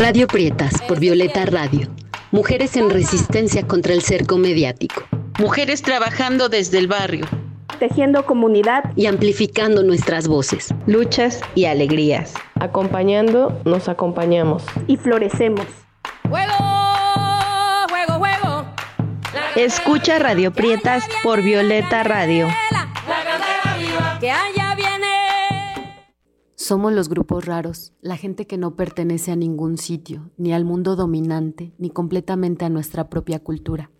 Radio Prietas por Violeta Radio. Mujeres en resistencia contra el cerco mediático. Mujeres trabajando desde el barrio. Tejiendo comunidad y amplificando nuestras voces. Luchas y alegrías. Acompañando, nos acompañamos. Y florecemos. Juego, juego, juego. Escucha Radio Prietas por Violeta Radio. Que viene. Somos los grupos raros, la gente que no pertenece a ningún sitio, ni al mundo dominante, ni completamente a nuestra propia cultura.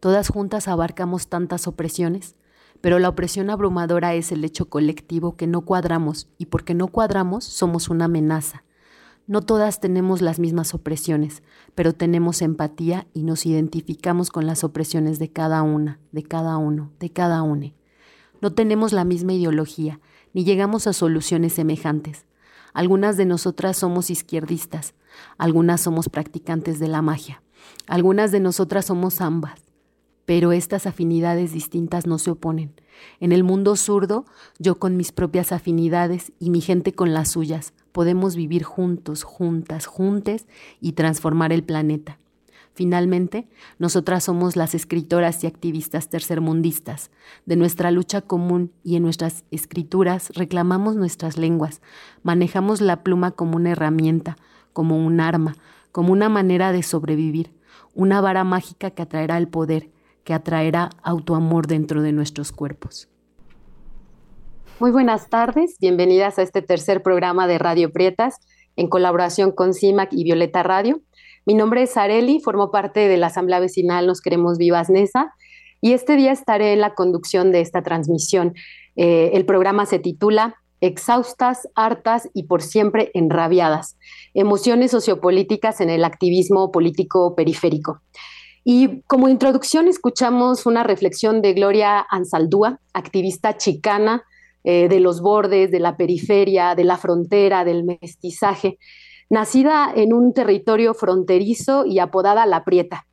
Todas juntas abarcamos tantas opresiones, pero la opresión abrumadora es el hecho colectivo que no cuadramos, y porque no cuadramos somos una amenaza. No todas tenemos las mismas opresiones, pero tenemos empatía y nos identificamos con las opresiones de cada una, de cada uno, de cada une. No tenemos la misma ideología, ni llegamos a soluciones semejantes. Algunas de nosotras somos izquierdistas, algunas somos practicantes de la magia, algunas de nosotras somos ambas, pero estas afinidades distintas no se oponen. En el mundo zurdo, yo con mis propias afinidades y mi gente con las suyas, podemos vivir juntos, juntas, juntes y transformar el planeta. Finalmente, nosotras somos las escritoras y activistas tercermundistas. De nuestra lucha común y en nuestras escrituras reclamamos nuestras lenguas, manejamos la pluma como una herramienta, como un arma, como una manera de sobrevivir, una vara mágica que atraerá el poder, que atraerá autoamor dentro de nuestros cuerpos. Muy buenas tardes, bienvenidas a este tercer programa de Radio Prietas en colaboración con CIMAC y Violeta Radio. Mi nombre es Areli, formo parte de la Asamblea Vecinal Nos Queremos Vivas Nesa y este día estaré en la conducción de esta transmisión. Eh, el programa se titula Exhaustas, hartas y por siempre enrabiadas. Emociones sociopolíticas en el activismo político periférico. Y como introducción escuchamos una reflexión de Gloria Ansaldúa, activista chicana eh, de los bordes, de la periferia, de la frontera, del mestizaje, nacida en un territorio fronterizo y apodada La Prieta.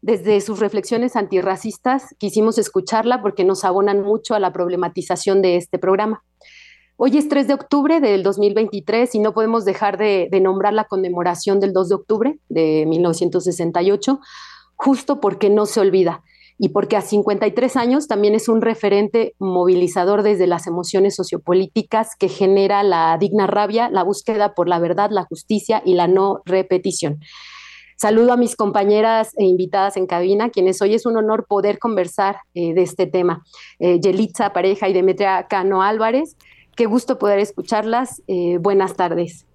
Desde sus reflexiones antirracistas quisimos escucharla porque nos abonan mucho a la problematización de este programa. Hoy es 3 de octubre del 2023 y no podemos dejar de, nombrar la conmemoración del 2 de octubre de 1968, justo porque no se olvida y porque a 53 años también es un referente movilizador desde las emociones sociopolíticas que genera la digna rabia, la búsqueda por la verdad, la justicia y la no repetición. Saludo a mis compañeras e invitadas en cabina, quienes hoy es un honor poder conversar eh, de este tema. Eh, Yelitza Pareja y Demetria Cano Álvarez, qué gusto poder escucharlas. Eh, buenas tardes.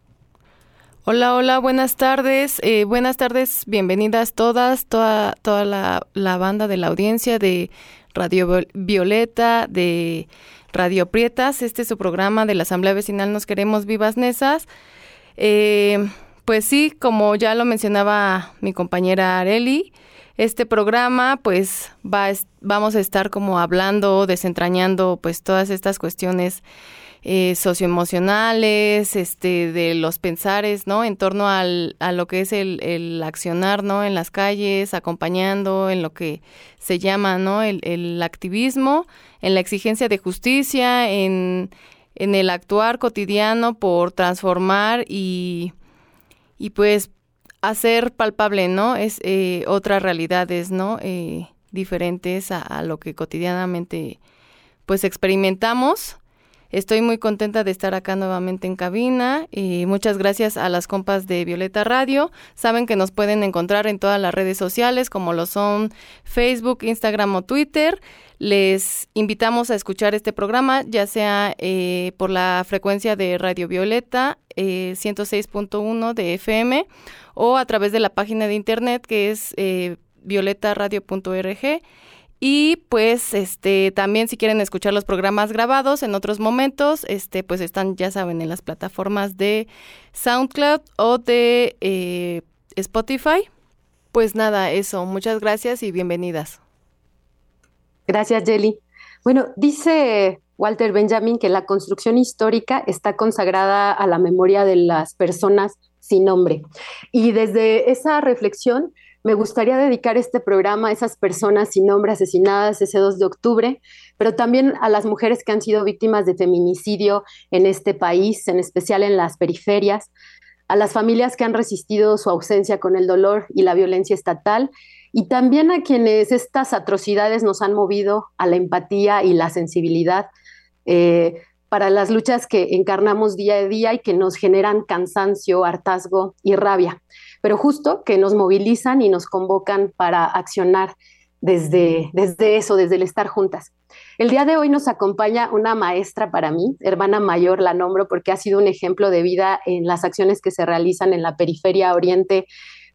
Hola, hola, buenas tardes. Eh, buenas tardes, bienvenidas todas, toda, toda la, la, banda de la audiencia de Radio Violeta, de Radio Prietas. Este es su programa de la Asamblea Vecinal Nos Queremos Vivas Nesas. Eh, pues sí, como ya lo mencionaba mi compañera Areli, este programa pues va, vamos a estar como hablando, desentrañando pues todas estas cuestiones eh, socioemocionales, este, de los pensares, ¿no? En torno al, a lo que es el, el, accionar, ¿no? En las calles, acompañando en lo que se llama, ¿no? El, el activismo, en la exigencia de justicia, en, en el actuar cotidiano por transformar y, y pues hacer palpable, ¿no? Es eh, otras realidades, ¿no? Eh, diferentes a, a lo que cotidianamente pues experimentamos Estoy muy contenta de estar acá nuevamente en cabina y muchas gracias a las compas de Violeta Radio. Saben que nos pueden encontrar en todas las redes sociales como lo son Facebook, Instagram o Twitter. Les invitamos a escuchar este programa, ya sea eh, por la frecuencia de Radio Violeta eh, 106.1 de FM o a través de la página de internet que es eh, violetaradio.org y pues este también si quieren escuchar los programas grabados en otros momentos, este pues están ya saben en las plataformas de SoundCloud o de eh, Spotify. Pues nada, eso. Muchas gracias y bienvenidas. Gracias, Jelly. Bueno, dice Walter Benjamin que la construcción histórica está consagrada a la memoria de las personas sin nombre. Y desde esa reflexión me gustaría dedicar este programa a esas personas sin nombre asesinadas ese 2 de octubre, pero también a las mujeres que han sido víctimas de feminicidio en este país, en especial en las periferias, a las familias que han resistido su ausencia con el dolor y la violencia estatal, y también a quienes estas atrocidades nos han movido a la empatía y la sensibilidad eh, para las luchas que encarnamos día a día y que nos generan cansancio, hartazgo y rabia, pero justo que nos movilizan y nos convocan para accionar desde, desde eso, desde el estar juntas. El día de hoy nos acompaña una maestra para mí, hermana mayor, la nombro porque ha sido un ejemplo de vida en las acciones que se realizan en la periferia oriente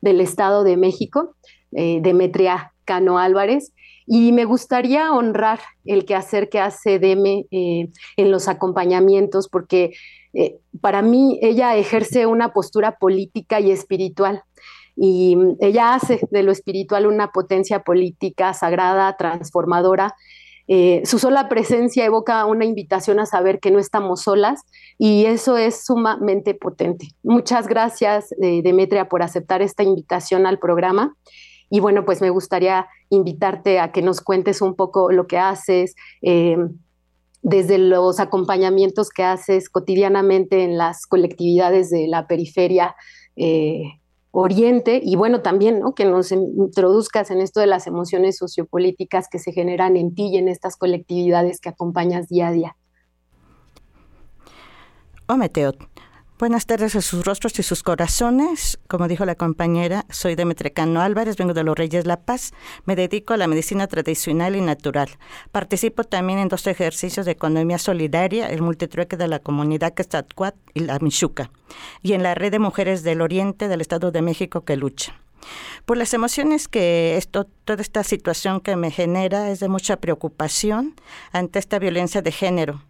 del Estado de México, eh, Demetria Cano Álvarez. Y me gustaría honrar el quehacer que hace Deme eh, en los acompañamientos, porque eh, para mí ella ejerce una postura política y espiritual. Y ella hace de lo espiritual una potencia política sagrada, transformadora, eh, su sola presencia evoca una invitación a saber que no estamos solas y eso es sumamente potente. Muchas gracias, eh, Demetria, por aceptar esta invitación al programa. Y bueno, pues me gustaría invitarte a que nos cuentes un poco lo que haces, eh, desde los acompañamientos que haces cotidianamente en las colectividades de la periferia Oriente y bueno, también ¿no? que nos introduzcas en esto de las emociones sociopolíticas que se generan en ti y en estas colectividades que acompañas día a día. Oh, Meteo. Buenas tardes a sus rostros y sus corazones. Como dijo la compañera, soy Demetria Cano Álvarez, vengo de los Reyes La Paz. Me dedico a la medicina tradicional y natural. Participo también en dos ejercicios de economía solidaria, el multitrueque de la comunidad Quetzalcoatl y la Michuca, y en la red de mujeres del Oriente del Estado de México que lucha. Por las emociones que esto, toda esta situación que me genera es de mucha preocupación ante esta violencia de género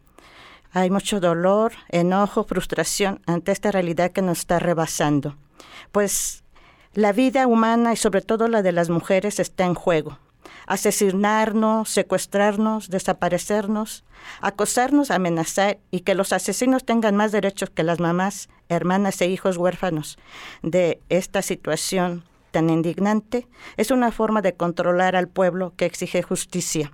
hay mucho dolor, enojo, frustración ante esta realidad que nos está rebasando. Pues la vida humana y sobre todo la de las mujeres está en juego. Asesinarnos, secuestrarnos, desaparecernos, acosarnos, amenazar y que los asesinos tengan más derechos que las mamás, hermanas e hijos huérfanos de esta situación tan indignante es una forma de controlar al pueblo que exige justicia.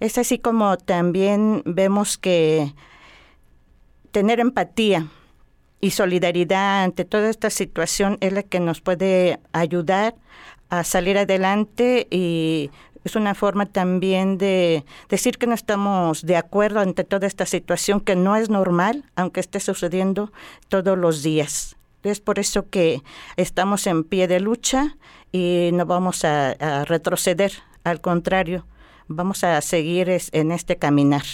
Es así como también vemos que tener empatía y solidaridad ante toda esta situación es la que nos puede ayudar a salir adelante y es una forma también de decir que no estamos de acuerdo ante toda esta situación que no es normal, aunque esté sucediendo todos los días. Es por eso que estamos en pie de lucha y no vamos a, retroceder, al contrario, vamos a seguir en este caminar.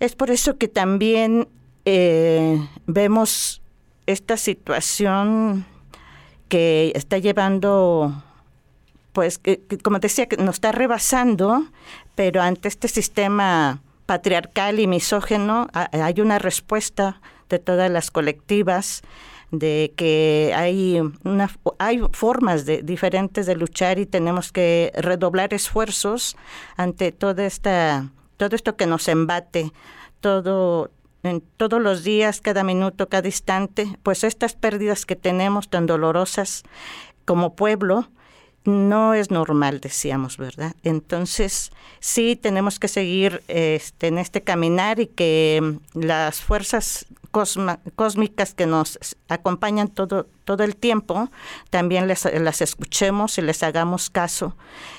Es por eso que también eh, vemos esta situación que está llevando, pues, que, como decía, que nos está rebasando, pero ante este sistema patriarcal y misógeno hay una respuesta de todas las colectivas de que hay una hay formas de, diferentes de luchar y tenemos que redoblar esfuerzos ante toda esta todo esto que nos embate, todo en todos los días, cada minuto, cada instante, pues estas pérdidas que tenemos tan dolorosas como pueblo, no es normal, decíamos, ¿verdad? Entonces, sí tenemos que seguir este, en este caminar y que las fuerzas cósmicas que nos acompañan todo, todo el tiempo, también les, las escuchemos y les hagamos caso.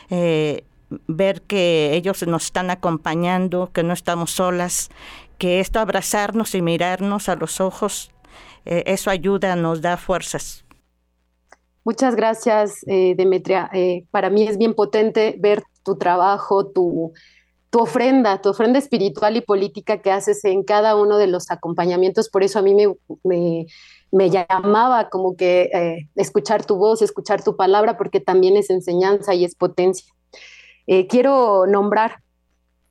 Eh, ver que ellos nos están acompañando, que no estamos solas, que esto abrazarnos y mirarnos a los ojos, eh, eso ayuda, nos da fuerzas. Muchas gracias, eh, Demetria. Eh, para mí es bien potente ver tu trabajo, tu, tu ofrenda, tu ofrenda espiritual y política que haces en cada uno de los acompañamientos. Por eso a mí me, me, me llamaba como que escuchar tu voz, escuchar tu palabra, porque también es enseñanza y es potencia. Eh, quiero nombrar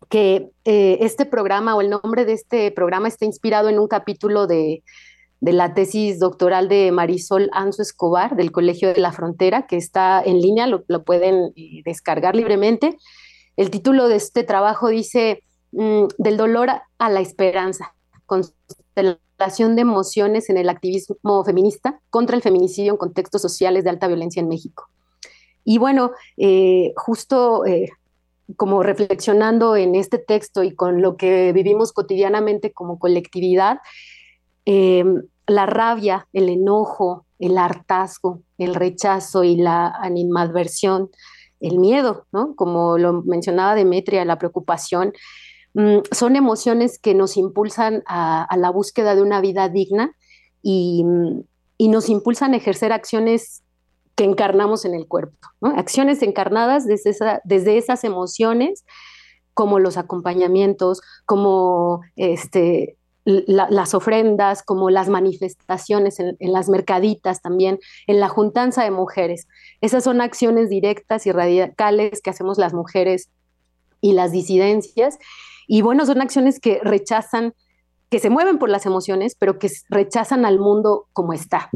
que eh, este programa o el nombre de este programa está inspirado en un capítulo de, la tesis doctoral de Marisol Anzo Escobar del Colegio de la Frontera, que está en línea, lo, pueden eh, descargar libremente. El título de este trabajo dice mm, Del dolor a la esperanza, constelación de emociones en el activismo feminista contra el feminicidio en contextos sociales de alta violencia en México. Y bueno, eh, justo eh, como reflexionando en este texto y con lo que vivimos cotidianamente como colectividad, eh, la rabia, el enojo, el hartazgo, el rechazo y la animadversión, el miedo, ¿no? Como lo mencionaba Demetria, la preocupación, mm, son emociones que nos impulsan a, la búsqueda de una vida digna y, nos impulsan a ejercer acciones que encarnamos en el cuerpo, acciones encarnadas desde, desde esas emociones como los acompañamientos, como este, las ofrendas, como las manifestaciones en, las mercaditas también, en la juntanza de mujeres. Esas son acciones directas y radicales que hacemos las mujeres y las disidencias. Y bueno, son acciones que rechazan, que se mueven por las emociones, pero que rechazan al mundo como está.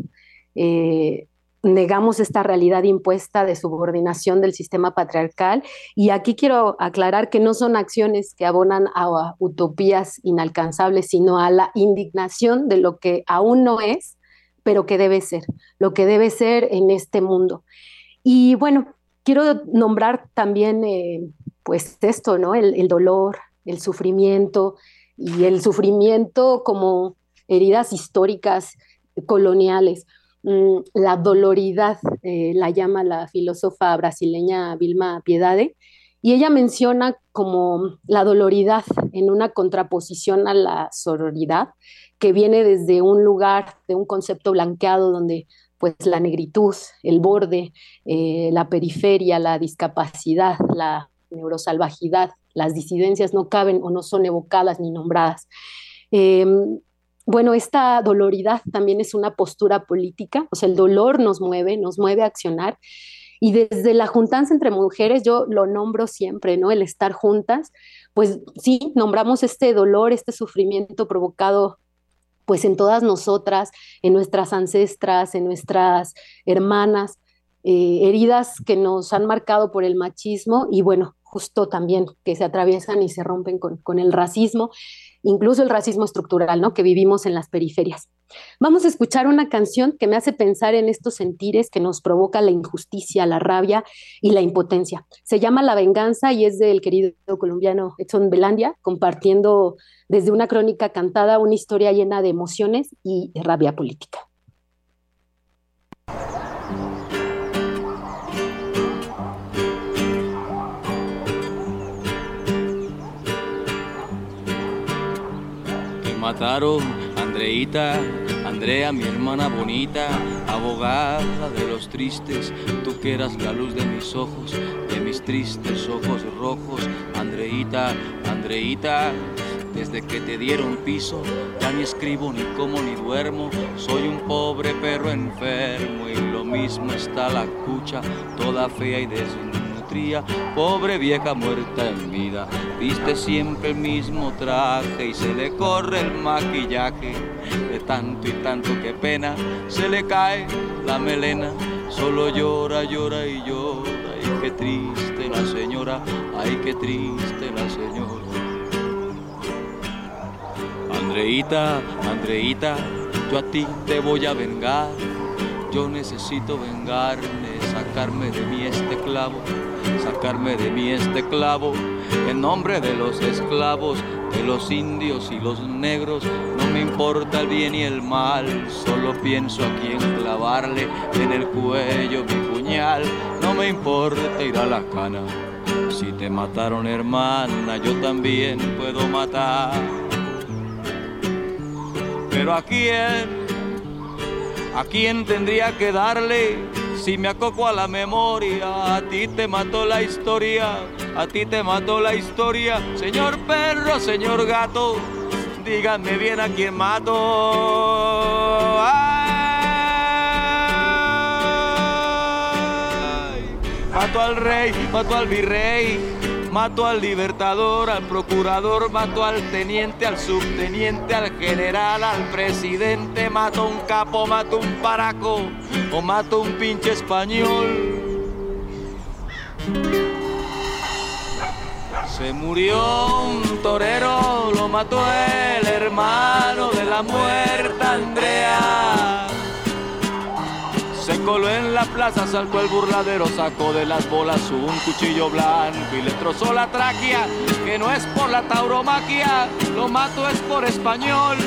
Eh, negamos esta realidad impuesta de subordinación del sistema patriarcal. Y aquí quiero aclarar que no son acciones que abonan a utopías inalcanzables, sino a la indignación de lo que aún no es, pero que debe ser, lo que debe ser en este mundo. Y bueno, quiero nombrar también, eh, pues esto, ¿no? El, dolor, el sufrimiento y el sufrimiento como heridas históricas coloniales la doloridad, eh, la llama la filósofa brasileña Vilma Piedade, y ella menciona como la doloridad en una contraposición a la sororidad, que viene desde un lugar, de un concepto blanqueado donde pues la negritud, el borde, eh, la periferia, la discapacidad, la neurosalvajidad, las disidencias no caben o no son evocadas ni nombradas. Em, bueno, esta doloridad también es una postura política, o sea, el dolor nos mueve, nos mueve a accionar. Y desde la juntanza entre mujeres, yo lo nombro siempre, ¿no? El estar juntas, pues sí, nombramos este dolor, este sufrimiento provocado pues en todas nosotras, en nuestras ancestras, en nuestras hermanas, eh, heridas que nos han marcado por el machismo y bueno, justo también que se atraviesan y se rompen con, con el racismo incluso el racismo estructural, ¿no? Que vivimos en las periferias. Vamos a escuchar una canción que me hace pensar en estos sentires que nos provoca la injusticia, la rabia y la impotencia. Se llama La Venganza y es del querido colombiano Edson Belandia, compartiendo desde una crónica cantada una historia llena de emociones y rabia política. Mataron, Andreita, Andrea, mi hermana bonita, abogada de los tristes, tú que eras la luz de mis ojos, de mis tristes ojos rojos, Andreita, Andreita. Desde que te dieron piso, ya ni escribo, ni como, ni duermo. Soy un pobre perro enfermo y lo mismo está la cucha, toda fea y desnuda pobre vieja muerta en vida. Viste siempre el mismo traje y se le corre el maquillaje. De tanto y tanto que pena, se le cae la melena. Solo llora, llora y llora. Ay, qué triste la señora, ay, qué triste la señora. Andreita, Andreita, yo a ti te voy a vengar. Yo necesito vengarme, sacarme de mí este clavo sacarme de mí este clavo en nombre de los esclavos, de los indios y los negros. No me importa el bien y el mal, solo pienso a quién clavarle en el cuello mi puñal. No me importa ir a la cana. Si te mataron hermana, yo también puedo matar. Pero a quién, a quién tendría que darle si me acoco a la memoria, a ti te mató la historia, a ti te mató la historia. Señor perro, señor gato, díganme bien a quién mato. mato al rey, mato al virrey, mato al libertador, al procurador, mato al teniente, al subteniente, al general, al presidente, mato un capo, mato un paraco o mato un pinche español. Se murió un torero, lo mató el hermano de la muerta la plaza, saltó el burladero, sacó de las bolas un cuchillo blanco y le trozó la tráquea, que no es por la tauromaquia, lo mato es por español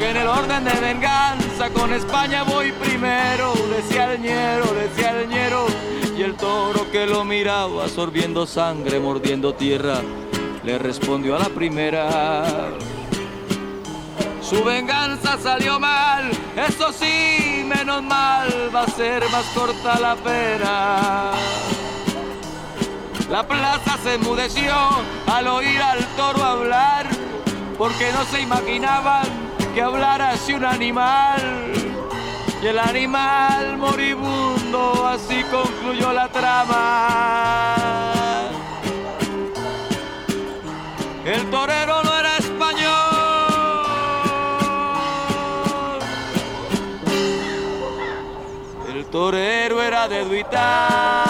porque en el orden de venganza con España voy primero, decía el ñero, decía el ñero, y el toro que lo miraba sorbiendo sangre, mordiendo tierra, le respondió a la primera. Su venganza salió mal, eso sí, menos mal, va a ser más corta la pena. La plaza se enmudeció al oír al toro hablar, porque no se imaginaban que hablara así un animal. Y el animal moribundo, así concluyó la trama. El torero torero era de Duitama.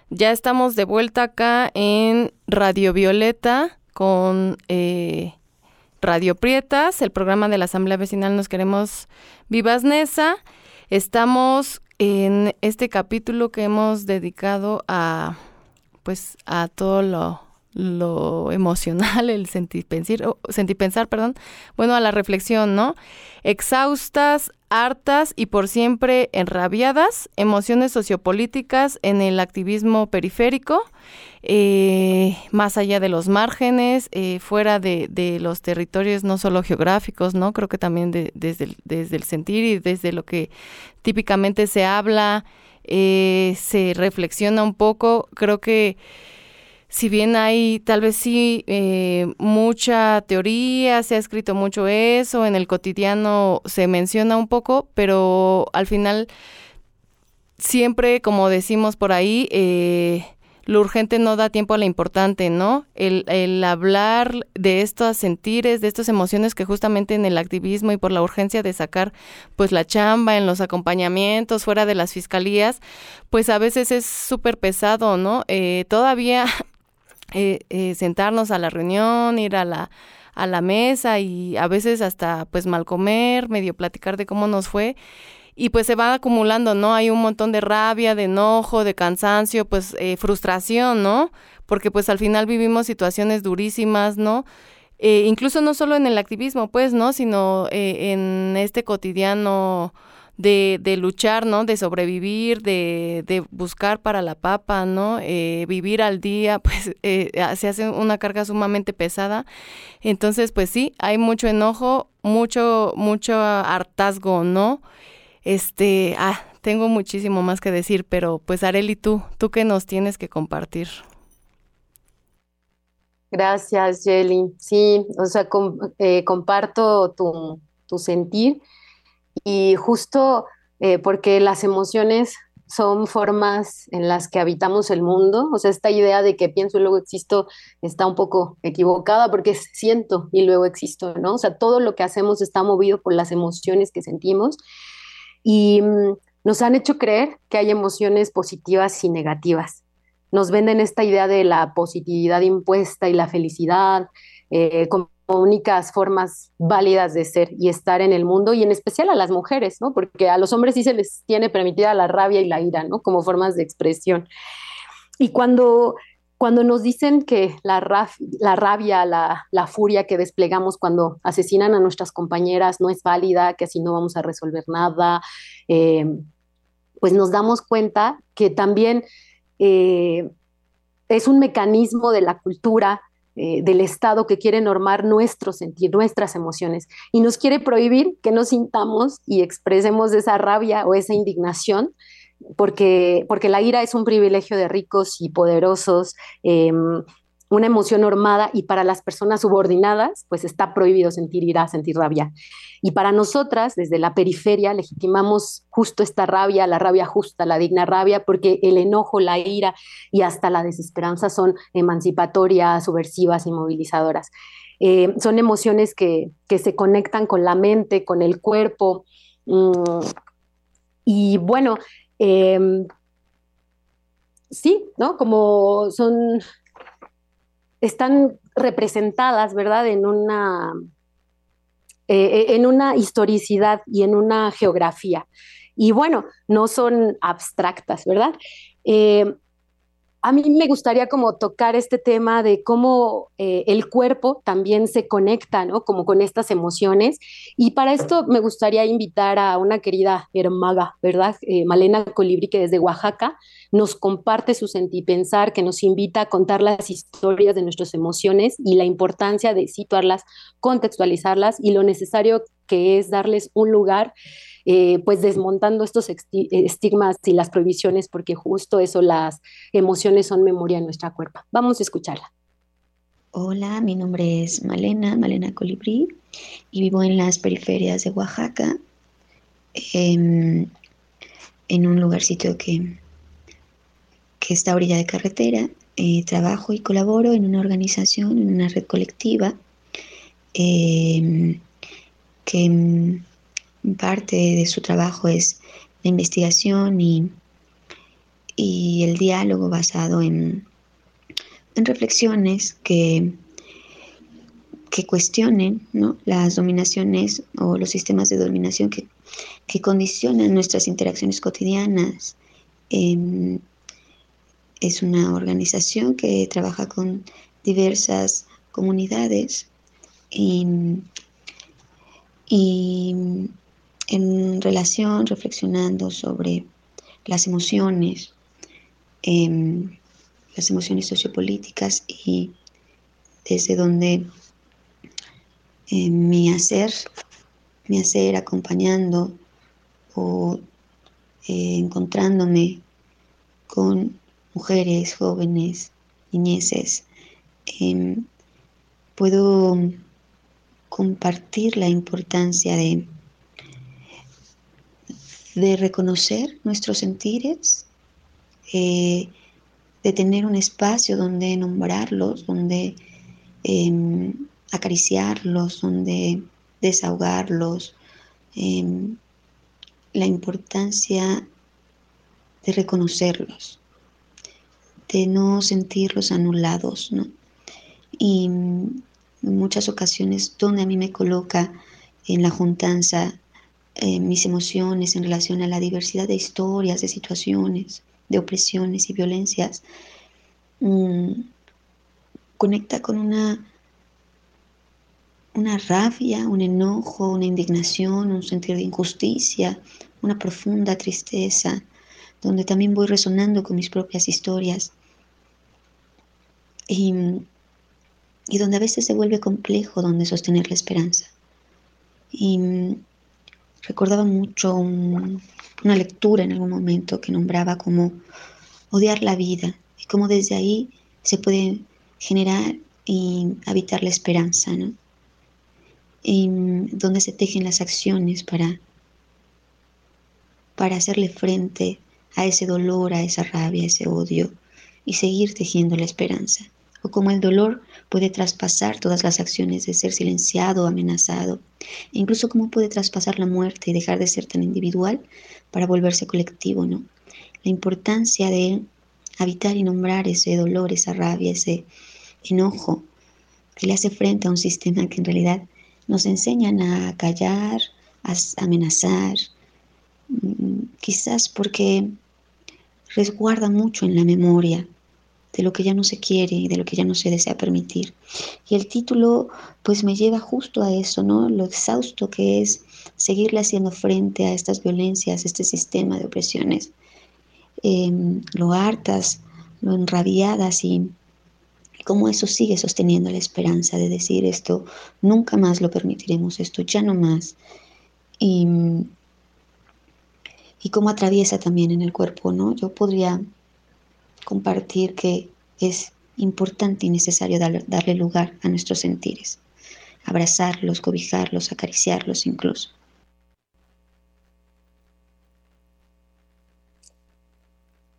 Ya estamos de vuelta acá en Radio Violeta con eh, Radio Prietas, el programa de la Asamblea Vecinal Nos Queremos Vivas Nesa. Estamos en este capítulo que hemos dedicado a pues a todo lo, lo emocional, el sentipensar, oh, sentipensar, perdón, bueno, a la reflexión, ¿no? Exhaustas, hartas y por siempre enrabiadas, emociones sociopolíticas en el activismo periférico, eh, más allá de los márgenes, eh, fuera de, los territorios no solo geográficos, ¿no? Creo que también desde, el, desde el sentir y desde lo que típicamente se habla, eh, se reflexiona un poco, creo que si bien hay tal vez sí eh, mucha teoría, se ha escrito mucho eso, en el cotidiano se menciona un poco, pero al final siempre, como decimos por ahí, eh, lo urgente no da tiempo a lo importante, ¿no? El, el, hablar de estos sentires, de estas emociones que justamente en el activismo y por la urgencia de sacar pues la chamba en los acompañamientos fuera de las fiscalías, pues a veces es súper pesado, ¿no? Eh, todavía eh, eh, sentarnos a la reunión, ir a la, a la mesa y a veces hasta pues mal comer, medio platicar de cómo nos fue. Y pues se va acumulando, ¿no? Hay un montón de rabia, de enojo, de cansancio, pues eh, frustración, ¿no? Porque pues al final vivimos situaciones durísimas, ¿no? Eh, incluso no solo en el activismo, pues, ¿no? Sino eh, en este cotidiano de, de luchar, ¿no? De sobrevivir, de, de buscar para la papa, ¿no? Eh, vivir al día, pues eh, se hace una carga sumamente pesada. Entonces, pues sí, hay mucho enojo, mucho, mucho hartazgo, ¿no? Este, ah, tengo muchísimo más que decir, pero pues Areli, tú, tú qué nos tienes que compartir. Gracias, Jelly. Sí, o sea, eh, comparto tu, tu sentir y justo eh, porque las emociones son formas en las que habitamos el mundo, o sea, esta idea de que pienso y luego existo está un poco equivocada porque siento y luego existo, ¿no? O sea, todo lo que hacemos está movido por las emociones que sentimos y mm, nos han hecho creer que hay emociones positivas y negativas. Nos venden esta idea de la positividad impuesta y la felicidad, eh, únicas formas válidas de ser y estar en el mundo y en especial a las mujeres, ¿no? Porque a los hombres sí se les tiene permitida la rabia y la ira, ¿no? Como formas de expresión. Y cuando, cuando nos dicen que la, la rabia, la, la, furia que desplegamos cuando asesinan a nuestras compañeras no es válida, que así no vamos a resolver nada, eh, pues nos damos cuenta que también eh, es un mecanismo de la cultura eh, del Estado que quiere normar nuestro sentir, nuestras emociones, y nos quiere prohibir que nos sintamos y expresemos esa rabia o esa indignación, porque, porque la ira es un privilegio de ricos y poderosos. Eh, una emoción normada y para las personas subordinadas, pues está prohibido sentir ira, sentir rabia. Y para nosotras, desde la periferia, legitimamos justo esta rabia, la rabia justa, la digna rabia, porque el enojo, la ira y hasta la desesperanza son emancipatorias, subversivas y movilizadoras. Eh, son emociones que, se conectan con la mente, con el cuerpo. Mm, y bueno, em, sí, ¿no? Como son están representadas, ¿verdad? En una, eh, en una historicidad y en una geografía. Y bueno, no son abstractas, ¿verdad? Eh, a mí me gustaría como tocar este tema de cómo eh, el cuerpo también se conecta, ¿no? Como con estas emociones. Y para esto me gustaría invitar a una querida hermaga, ¿verdad? Eh, Malena Colibri, que desde Oaxaca nos comparte su sentipensar, que nos invita a contar las historias de nuestras emociones y la importancia de situarlas, contextualizarlas y lo necesario que es darles un lugar eh, pues desmontando estos estigmas y las prohibiciones, porque justo eso, las emociones son memoria en nuestra cuerpo. Vamos a escucharla. Hola, mi nombre es Malena, Malena Colibrí, y vivo en las periferias de Oaxaca, em, en un lugarcito que, que está a orilla de carretera. Eh, trabajo y colaboro en una organización, en una red colectiva, em, que parte de su trabajo es la investigación y, y el diálogo basado en, en reflexiones que, que cuestionen las dominaciones o los sistemas de dominación que, que condicionan nuestras interacciones cotidianas. Em, es una organización que trabaja con diversas comunidades y, y en relación, reflexionando sobre las emociones, em, las emociones sociopolíticas y desde donde em, mi hacer, mi hacer acompañando o eh, encontrándome con mujeres, jóvenes, niñeces, em, puedo compartir la importancia de de reconocer nuestros sentires, eh, de tener un espacio donde nombrarlos, donde em, acariciarlos, donde desahogarlos, em, la importancia de reconocerlos, de no sentirlos anulados, ¿no? Y en muchas ocasiones donde a mí me coloca en la juntanza eh, mis emociones en relación a la diversidad de historias, de situaciones, de opresiones y violencias, mm, conecta con una, una rabia, un enojo, una indignación, un sentido de injusticia, una profunda tristeza, donde también voy resonando con mis propias historias. Y, y donde a veces se vuelve complejo donde sostener la esperanza. Y recordaba mucho una lectura en algún momento que nombraba como odiar la vida y cómo desde ahí se puede generar y habitar la esperanza, ¿no? Y donde se tejen las acciones para, para hacerle frente a ese dolor, a esa rabia, a ese odio y seguir tejiendo la esperanza. O como el dolor puede traspasar todas las acciones de ser silenciado, amenazado, e incluso cómo puede traspasar la muerte y dejar de ser tan individual para volverse colectivo, ¿no? La importancia de habitar y nombrar ese dolor, esa rabia, ese enojo que le hace frente a un sistema que en realidad nos enseñan a callar, a amenazar, mm, quizás porque resguarda mucho en la memoria de lo que ya no se quiere y de lo que ya no se desea permitir. Y el título pues me lleva justo a eso, ¿no? Lo exhausto que es seguirle haciendo frente a estas violencias, este sistema de opresiones, em, lo hartas, lo enrabiadas y, cómo eso sigue sosteniendo la esperanza de decir esto, nunca más lo permitiremos, esto ya no más. Y, y cómo atraviesa también en el cuerpo, ¿no? Yo podría compartir que es importante y necesario darle lugar a nuestros sentires, abrazarlos, cobijarlos, acariciarlos incluso.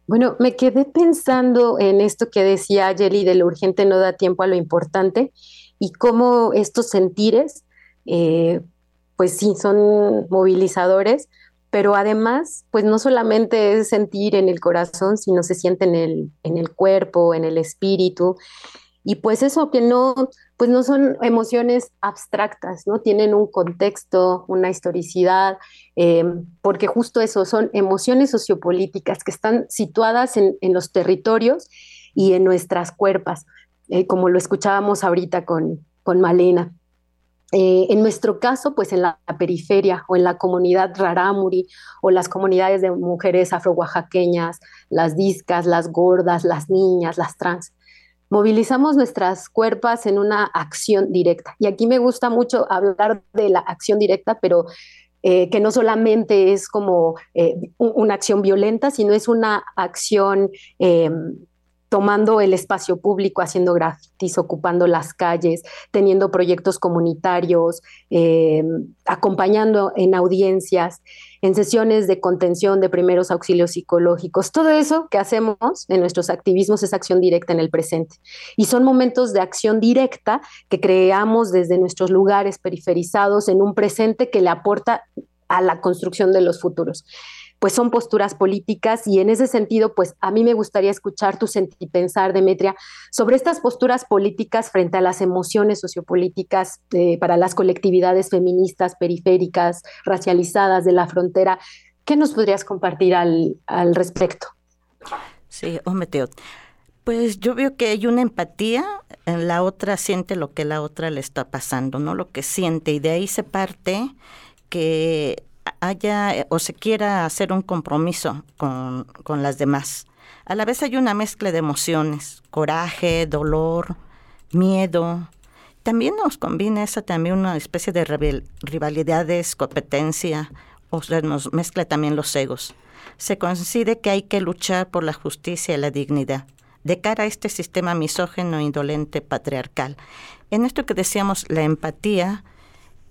Bueno, me quedé pensando en esto que decía Yeli de lo urgente no da tiempo a lo importante y cómo estos sentires, eh, pues sí, son movilizadores, pero además, pues no solamente es sentir en el corazón, sino se siente en el, en el cuerpo, en el espíritu. Y pues eso que no, pues no son emociones abstractas, ¿no? Tienen un contexto, una historicidad, em, porque justo eso son emociones sociopolíticas que están situadas en, los territorios y en nuestras cuerpas, eh, como lo escuchábamos ahorita con, con Malena. Eh, en nuestro caso, pues en la, periferia o en la comunidad rarámuri o las comunidades de mujeres afro-oaxaqueñas, las discas, las gordas, las niñas, las trans. Movilizamos nuestras cuerpas en una acción directa. Y aquí me gusta mucho hablar de la acción directa, pero eh, que no solamente es como eh, una acción violenta, sino es una acción em, tomando el espacio público, haciendo grafitis, ocupando las calles, teniendo proyectos comunitarios, eh, acompañando en audiencias, en sesiones de contención de primeros auxilios psicológicos. Todo eso que hacemos en nuestros activismos es acción directa en el presente. Y son momentos de acción directa que creamos desde nuestros lugares periferizados en un presente que le aporta a la construcción de los futuros pues son posturas políticas y en ese sentido, pues a mí me gustaría escuchar tu sentir pensar, Demetria, sobre estas posturas políticas frente a las emociones sociopolíticas eh, para las colectividades feministas, periféricas, racializadas de la frontera. ¿Qué nos podrías compartir al, al respecto? Sí, hombre. Pues yo veo que hay una empatía, la otra siente lo que la otra le está pasando, ¿no? Lo que siente, y de ahí se parte que haya eh, o se quiera hacer un compromiso con, con las demás. A la vez hay una mezcla de emociones, coraje, dolor, miedo. También nos combina esa también una especie de rivalidades, competencia, o sea, nos mezcla también los egos. Se coincide que hay que luchar por la justicia y la dignidad de cara a este sistema misógeno, indolente, patriarcal. En esto que decíamos, la empatía,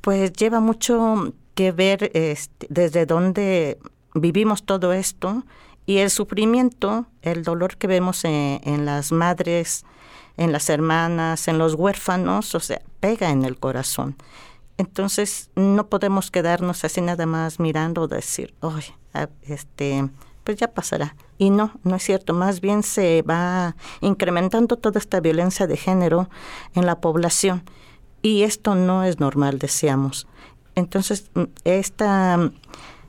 pues lleva mucho ver este, desde dónde vivimos todo esto y el sufrimiento, el dolor que vemos en, las madres, en las hermanas, en los huérfanos, o sea, pega en el corazón. Entonces no podemos quedarnos así nada más mirando, decir, oye, este, pues ya pasará. Y no, no es cierto. Más bien se va incrementando toda esta violencia de género en la población. Y esto no es normal, decíamos. Entonces, mm, esta,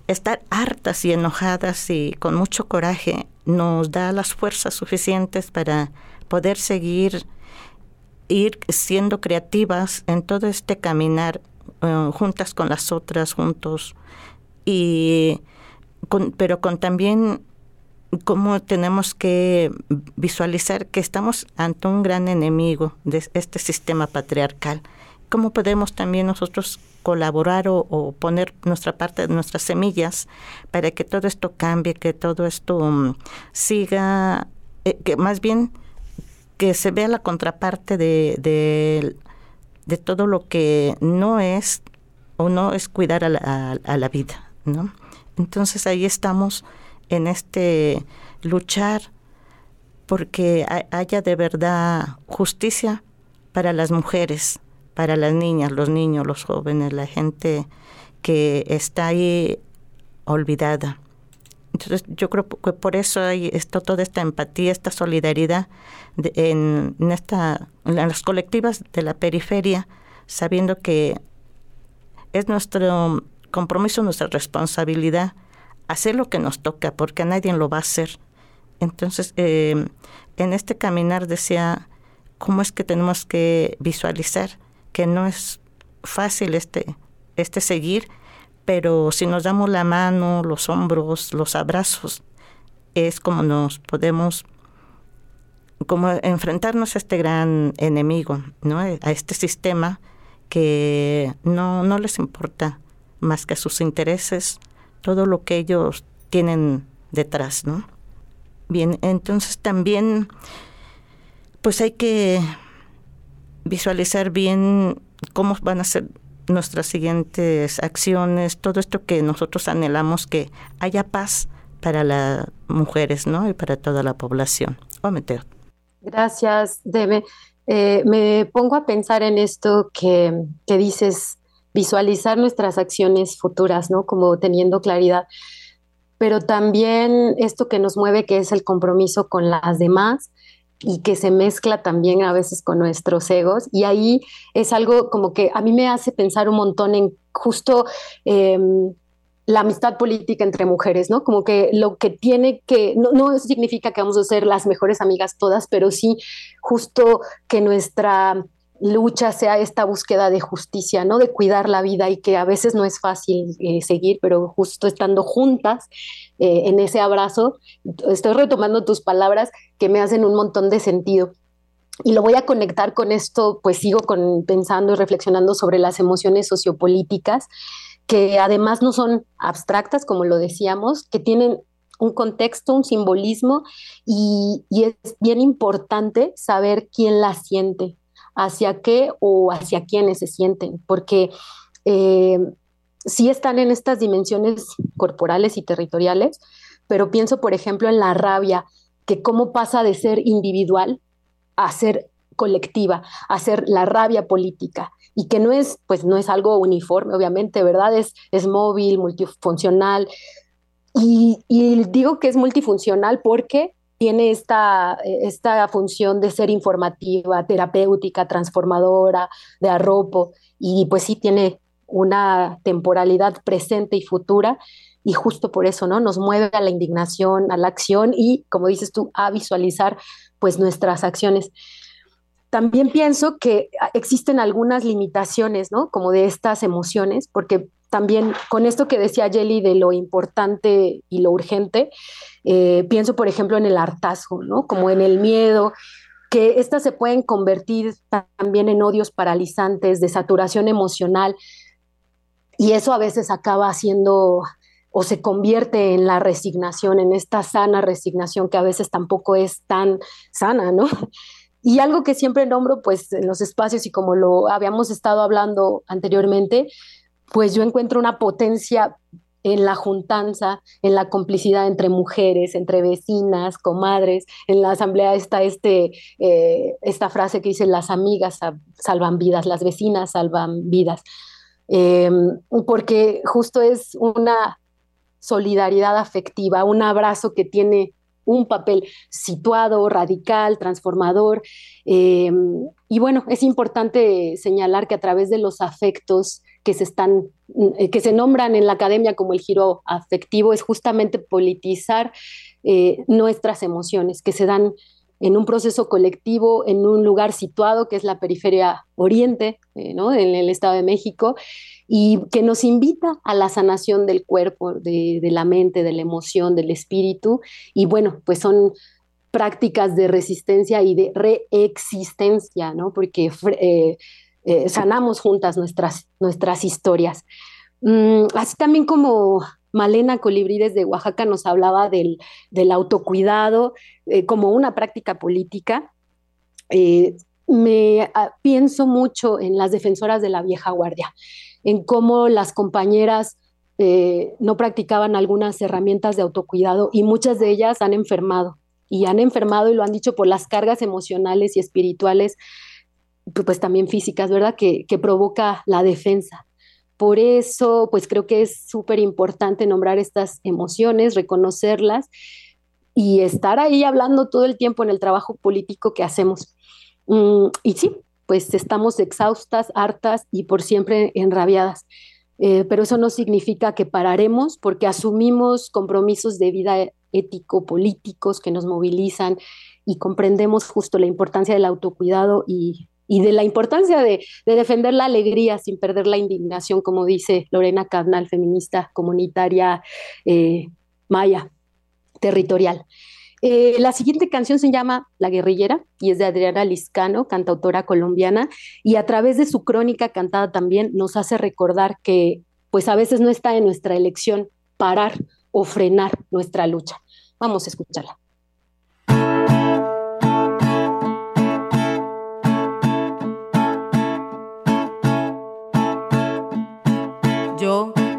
estar hartas y enojadas y con mucho coraje nos da las fuerzas suficientes para poder seguir, ir siendo creativas en todo este caminar eh, juntas con las otras, juntos, y pero con también cómo tenemos que visualizar que estamos ante un gran enemigo de este sistema patriarcal. ¿Cómo podemos también nosotros colaborar o, poner nuestra parte de nuestras semillas para que todo esto cambie, que todo esto mm, siga, eh, que más bien que se vea la contraparte de, de, todo lo que no es o no es cuidar a la, a, la vida, ¿no? Entonces ahí estamos en este luchar porque haya de verdad justicia para las mujeres, para las niñas, los niños, los jóvenes, la gente que está ahí olvidada. Entonces yo creo que por eso hay esto, toda esta empatía, esta solidaridad en, esta, en las colectivas de la periferia, sabiendo que es nuestro compromiso, nuestra responsabilidad hacer lo que nos toca, porque nadie lo va a hacer. Entonces, eh, en este caminar decía, ¿cómo es que tenemos que visualizar que no es fácil este, este seguir, pero si nos damos la mano, los hombros, los abrazos, es como nos podemos como enfrentarnos a este gran enemigo, ¿no? a este sistema que no, no les importa más que sus intereses, todo lo que ellos tienen detrás, ¿no? Bien, entonces también pues hay que visualizar bien cómo van a ser nuestras siguientes acciones, todo esto que nosotros anhelamos que haya paz para las mujeres, ¿no? Y para toda la población. Gracias, Debe. Eh, me pongo a pensar en esto que, que dices, visualizar nuestras acciones futuras, ¿no? Como teniendo claridad. Pero también esto que nos mueve, que es el compromiso con las demás y que se mezcla también a veces con nuestros egos. Y ahí es algo como que a mí me hace pensar un montón en justo em, la amistad política entre mujeres, ¿no? Como que lo que tiene que, no, no significa que vamos a ser las mejores amigas todas, pero sí justo que nuestra lucha sea esta búsqueda de justicia, ¿no? De cuidar la vida y que a veces no es fácil eh, seguir, pero justo estando juntas eh, en ese abrazo, estoy retomando tus palabras que me hacen un montón de sentido. Y lo voy a conectar con esto, pues sigo pensando y reflexionando sobre las emociones sociopolíticas, que además no son abstractas, como lo decíamos, que tienen un contexto, un simbolismo, y, y es bien importante saber quién las siente, hacia qué o hacia quiénes se sienten, porque eh, sí están en estas dimensiones corporales y territoriales, pero pienso, por ejemplo, en la rabia, que cómo pasa de ser individual a ser colectiva, a ser la rabia política y que no es, pues no es algo uniforme, obviamente, ¿verdad? Es, es móvil, multifuncional. Y, y digo que es multifuncional porque tiene esta, esta función de ser informativa, terapéutica, transformadora, de arropo, y pues sí tiene una temporalidad presente y futura, y justo por eso, ¿no? Nos mueve a la indignación, a la acción y, como dices tú, a visualizar pues nuestras acciones. También pienso que existen algunas limitaciones, ¿no? Como de estas emociones, porque también con esto que decía Jelly de lo importante y lo urgente, eh, pienso, por ejemplo, en el hartazgo, ¿no? Como en el miedo, que estas se pueden convertir también en odios paralizantes, de saturación emocional, y eso a veces acaba haciendo o se convierte en la resignación, en esta sana resignación que a veces tampoco es tan sana, ¿no? Y algo que siempre nombro, pues en los espacios y como lo habíamos estado hablando anteriormente, pues yo encuentro una potencia en la juntanza, en la complicidad entre mujeres, entre vecinas, comadres. En la asamblea está este, eh, esta frase que dice, las amigas salvan vidas, las vecinas salvan vidas. Em, porque justo es una solidaridad afectiva, un abrazo que tiene un papel situado, radical, transformador. Em, y bueno, es importante señalar que a través de los afectos que se están, eh, que se nombran en la academia como el giro afectivo, es justamente politizar eh, nuestras emociones, que se dan en un proceso colectivo, en un lugar situado que es la periferia oriente, eh, ¿no? en el Estado de México, y que nos invita a la sanación del cuerpo, de, la mente, de la emoción, del espíritu. Y bueno, pues son prácticas de resistencia y de reexistencia, ¿no? Porque eh, eh, sanamos juntas nuestras, nuestras historias. Mm, así también como Malena Colibrí desde Oaxaca nos hablaba del, autocuidado eh, como una práctica política. me ah, pienso mucho en las defensoras de la vieja guardia en cómo las compañeras eh, no practicaban algunas herramientas de autocuidado y muchas de ellas han enfermado y han enfermado y lo han dicho por las cargas emocionales y espirituales, pues también físicas, ¿verdad? Que, que provoca la defensa. Por eso, pues creo que es súper importante nombrar estas emociones, reconocerlas y estar ahí hablando todo el tiempo en el trabajo político que hacemos. Mm, y sí, pues estamos exhaustas, hartas y por siempre enrabiadas. Eh, pero eso no significa que pararemos porque asumimos compromisos de vida ético-políticos que nos movilizan y comprendemos justo la importancia del autocuidado y, de la importancia de, defender la alegría sin perder la indignación, como dice Lorena Carnal, feminista comunitaria eh, maya, territorial. Eh, la siguiente canción se llama La guerrillera y es de Adriana Liscano, cantautora colombiana, y a través de su crónica cantada también nos hace recordar que pues a veces no está en nuestra elección parar o frenar nuestra lucha. Vamos a escucharla.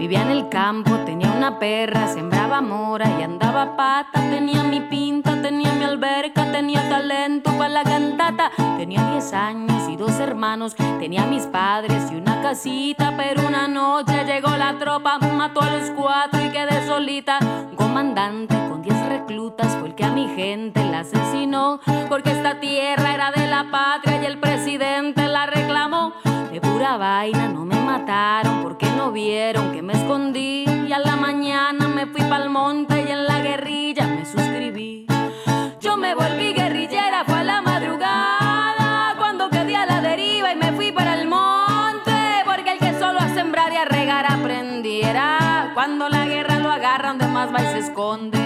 Vivía en el campo, tenía una perra, sembraba mora y andaba pata. Tenía mi pinta, tenía mi alberca, tenía talento para la cantata. Tenía 10 años y dos hermanos, tenía mis padres y una casita. Pero una noche llegó la tropa, mató a los cuatro y quedé solita. Un comandante con 10 reclutas fue el que a mi gente la asesinó. Porque esta tierra era de la patria y el presidente pura vaina no me mataron porque no vieron que me escondí. Y a la mañana me fui pa'l monte y en la guerrilla me suscribí. Yo me volví guerrillera, fue a la madrugada cuando quedé a la deriva y me fui para el monte. Porque el que solo a sembrar y a regar aprendiera. Cuando la guerra lo agarra, donde más va y se esconde.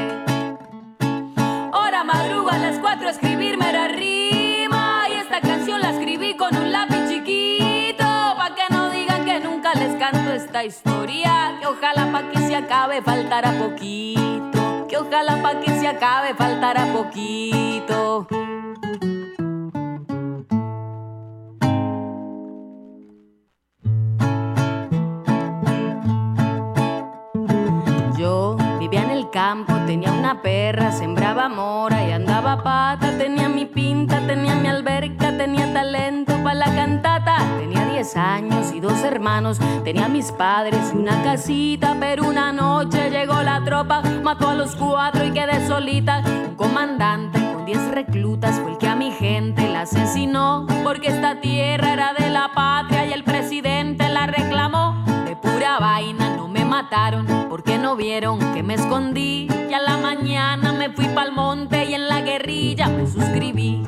Ahora madrugo a las cuatro escribirme la rima. Y esta canción la escribí con un esta historia. Que ojalá pa' que se acabe faltará poquito. Que ojalá pa' que se acabe faltará poquito. Yo vivía en el campo, tenía una perra, sembraba mora y andaba pata. Tenía mi pinta, tenía tenía talento para la cantata. Tenía 10 años y dos hermanos, tenía mis padres y una casita. Pero una noche llegó la tropa, mató a los cuatro y quedé solita. Un comandante con 10 reclutas fue el que a mi gente la asesinó. Porque esta tierra era de la patria y el presidente la reclamó. De pura vaina no me mataron porque no vieron que me escondí. Y a la mañana me fui pa'l monte y en la guerrilla me suscribí.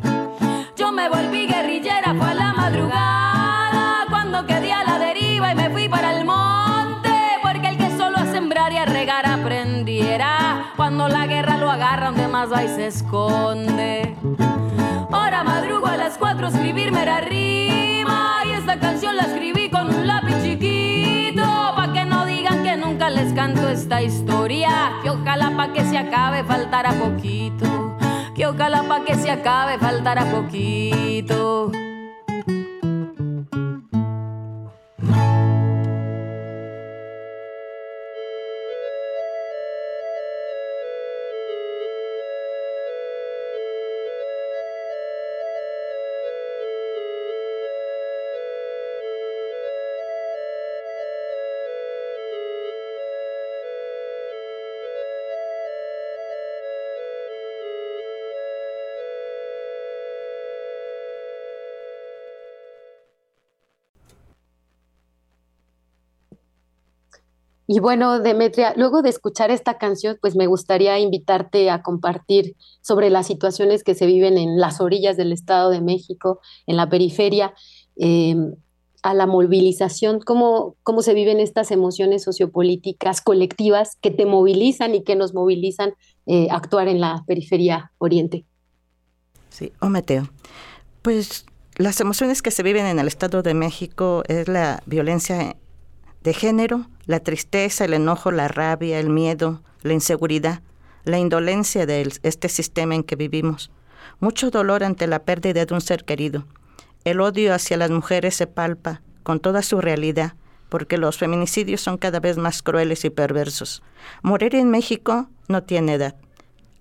Me volví guerrillera, fue a la madrugada cuando quedé a la deriva y me fui para el monte. Porque el que solo a sembrar y a regar aprendiera. Cuando la guerra lo agarra, donde más va y se esconde. Ahora madrugo a las cuatro escribirme la rima. Y esta canción la escribí con un lápiz chiquito. Pa' que no digan que nunca les canto esta historia. Que ojalá pa' que se acabe faltará poquito. Que ojalá pa' que se acabe faltará poquito. Y bueno, Demetria, luego de escuchar esta canción, pues me gustaría invitarte a compartir sobre las situaciones que se viven en las orillas del Estado de México, en la periferia, eh, a la movilización, cómo, cómo se viven estas emociones sociopolíticas colectivas que te movilizan y que nos movilizan eh, a actuar en la periferia oriente. Sí, o Mateo. Pues las emociones que se viven en el Estado de México es la violencia de género, la tristeza, el enojo, la rabia, el miedo, la inseguridad, la indolencia de este sistema en que vivimos, mucho dolor ante la pérdida de un ser querido. El odio hacia las mujeres se palpa con toda su realidad, porque los feminicidios son cada vez más crueles y perversos. Morir en México no tiene edad.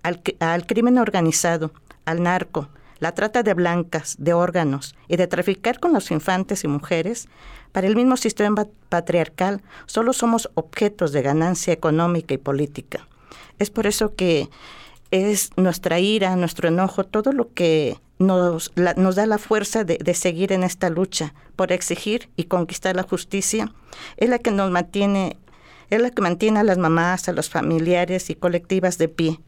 Al, al crimen organizado, al narco, la trata de blancas, de órganos y de traficar con los infantes y mujeres, para el mismo sistema patriarcal solo somos objetos de ganancia económica y política. Es por eso que es nuestra ira, nuestro enojo, todo lo que nos, nos da la fuerza de, de, seguir en esta lucha por exigir y conquistar la justicia, es la que nos mantiene, es la que mantiene a las mamás, a los familiares y colectivas de pie.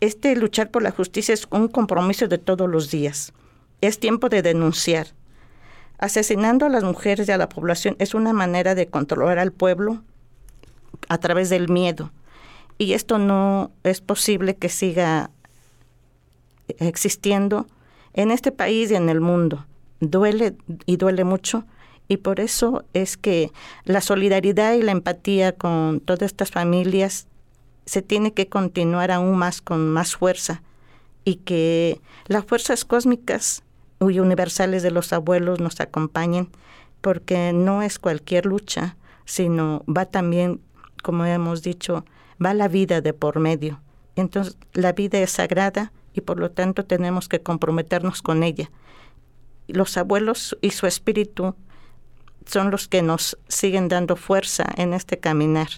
Este luchar por la justicia es un compromiso de todos los días. Es tiempo de denunciar. Asesinando a las mujeres y a la población es una manera de controlar al pueblo a través del miedo. Y esto no es posible que siga existiendo en este país y en el mundo. Duele y duele mucho. Y por eso es que la solidaridad y la empatía con todas estas familias se tiene que continuar aún más con más fuerza y que las fuerzas cósmicas y universales de los abuelos nos acompañen porque no es cualquier lucha, sino va también, como hemos dicho, va la vida de por medio. Entonces, la vida es sagrada y por lo tanto tenemos que comprometernos con ella. Los abuelos y su espíritu son los que nos siguen dando fuerza en este caminar.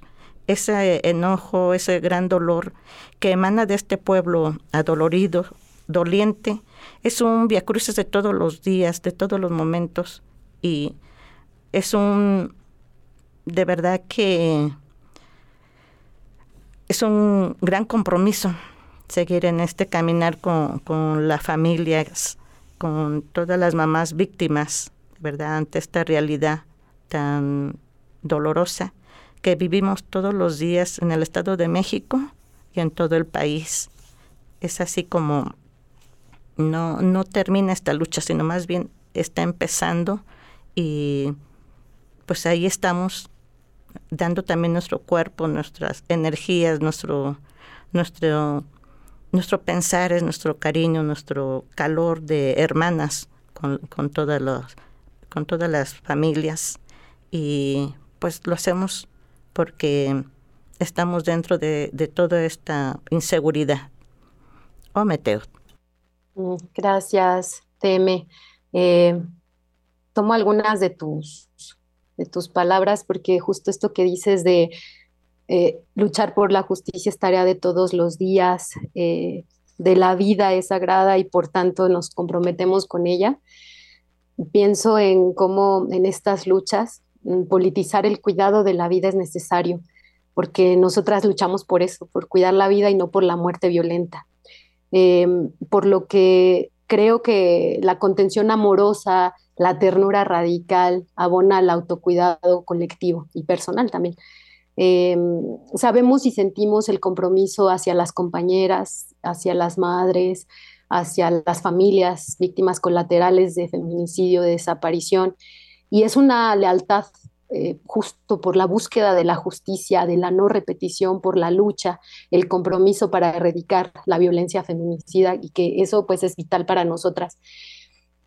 Ese enojo, ese gran dolor que emana de este pueblo adolorido, doliente, es un viacruces de todos los días, de todos los momentos y es un de verdad que es un gran compromiso seguir en este caminar con, con las familias, con todas las mamás víctimas, ¿verdad? Ante esta realidad tan dolorosa que vivimos todos los días en el Estado de México y en todo el país. Es así como no, no termina esta lucha, sino más bien está empezando y pues ahí estamos dando también nuestro cuerpo, nuestras energías, nuestro, nuestro, nuestro pensar, es nuestro cariño, nuestro calor de hermanas con, con, todas los, con todas las familias y pues lo hacemos porque estamos dentro de, toda esta inseguridad. Oh, Meteo. Mm, gracias, Teme. Eh, tomo algunas de tus de tus palabras, porque justo esto que dices de eh, luchar por la justicia es tarea de todos los días, eh, de la vida es sagrada y por tanto nos comprometemos con ella. Pienso en cómo en estas luchas politizar el cuidado de la vida es necesario, porque nosotras luchamos por eso, por cuidar la vida y no por la muerte violenta. Em, por lo que creo que la contención amorosa, la ternura radical abona al autocuidado colectivo y personal también. Em, sabemos y sentimos el compromiso hacia las compañeras, hacia las madres, hacia las familias víctimas colaterales de feminicidio, de desaparición, y es una lealtad eh, justo por la búsqueda de la justicia, de la no repetición, por la lucha, el compromiso para erradicar la violencia feminicida y que eso pues es vital para nosotras.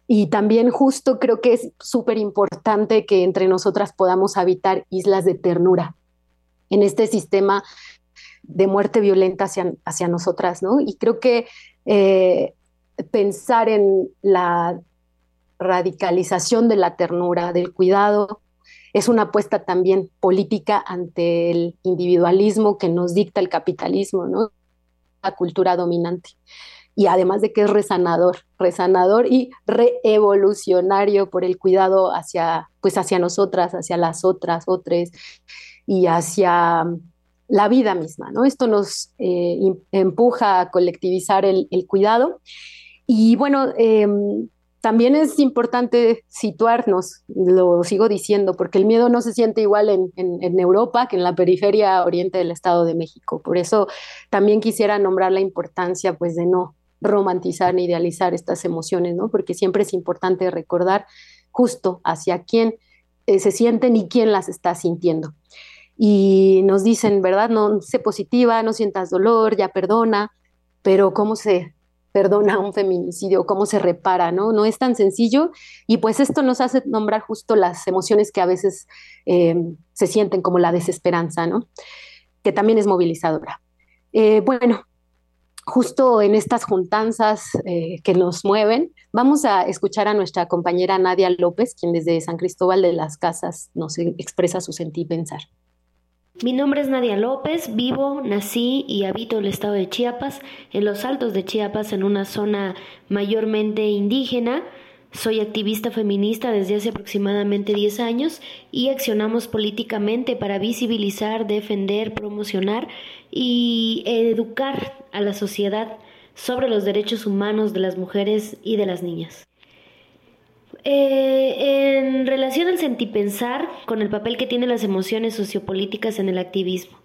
Y también justo creo que es súper importante que entre nosotras podamos habitar islas de ternura en este sistema de muerte violenta hacia, hacia nosotras, ¿no? Y creo que eh, pensar en la radicalización de la ternura, del cuidado, es una apuesta también política ante el individualismo que nos dicta el capitalismo, ¿no? La cultura dominante y además de que es resanador, resanador y reevolucionario por el cuidado hacia, pues hacia nosotras, hacia las otras, otras y hacia la vida misma, ¿no? Esto nos eh, empuja a colectivizar el, cuidado. Y bueno, em, también es importante situarnos, lo sigo diciendo, porque el miedo no se siente igual en, Europa que en la periferia oriente del Estado de México. Por eso también quisiera nombrar la importancia, pues, de no romantizar ni idealizar estas emociones, ¿no? Porque siempre es importante recordar justo hacia quién eh, se sienten y quién las está sintiendo. Y nos dicen, ¿verdad? No sé positiva, no sientas dolor, ya perdona, pero ¿cómo se perdona un feminicidio? ¿Cómo se repara? ¿no? no es tan sencillo y pues esto nos hace nombrar justo las emociones que a veces eh, se sienten como la desesperanza, ¿no? Que también es movilizadora. Eh, bueno, justo en estas juntanzas eh, que nos mueven, vamos a escuchar a nuestra compañera Nadia López, quien desde San Cristóbal de las Casas nos expresa su sentir pensar. Mi nombre es Nadia López, vivo, nací y habito el estado de Chiapas, en los altos de Chiapas, en una zona mayormente indígena. Soy activista feminista desde hace aproximadamente 10 años y accionamos políticamente para visibilizar, defender, promocionar y educar a la sociedad sobre los derechos humanos de las mujeres y de las niñas. Eh, en relación al sentipensar, con el papel que tienen las emociones sociopolíticas en el activismo,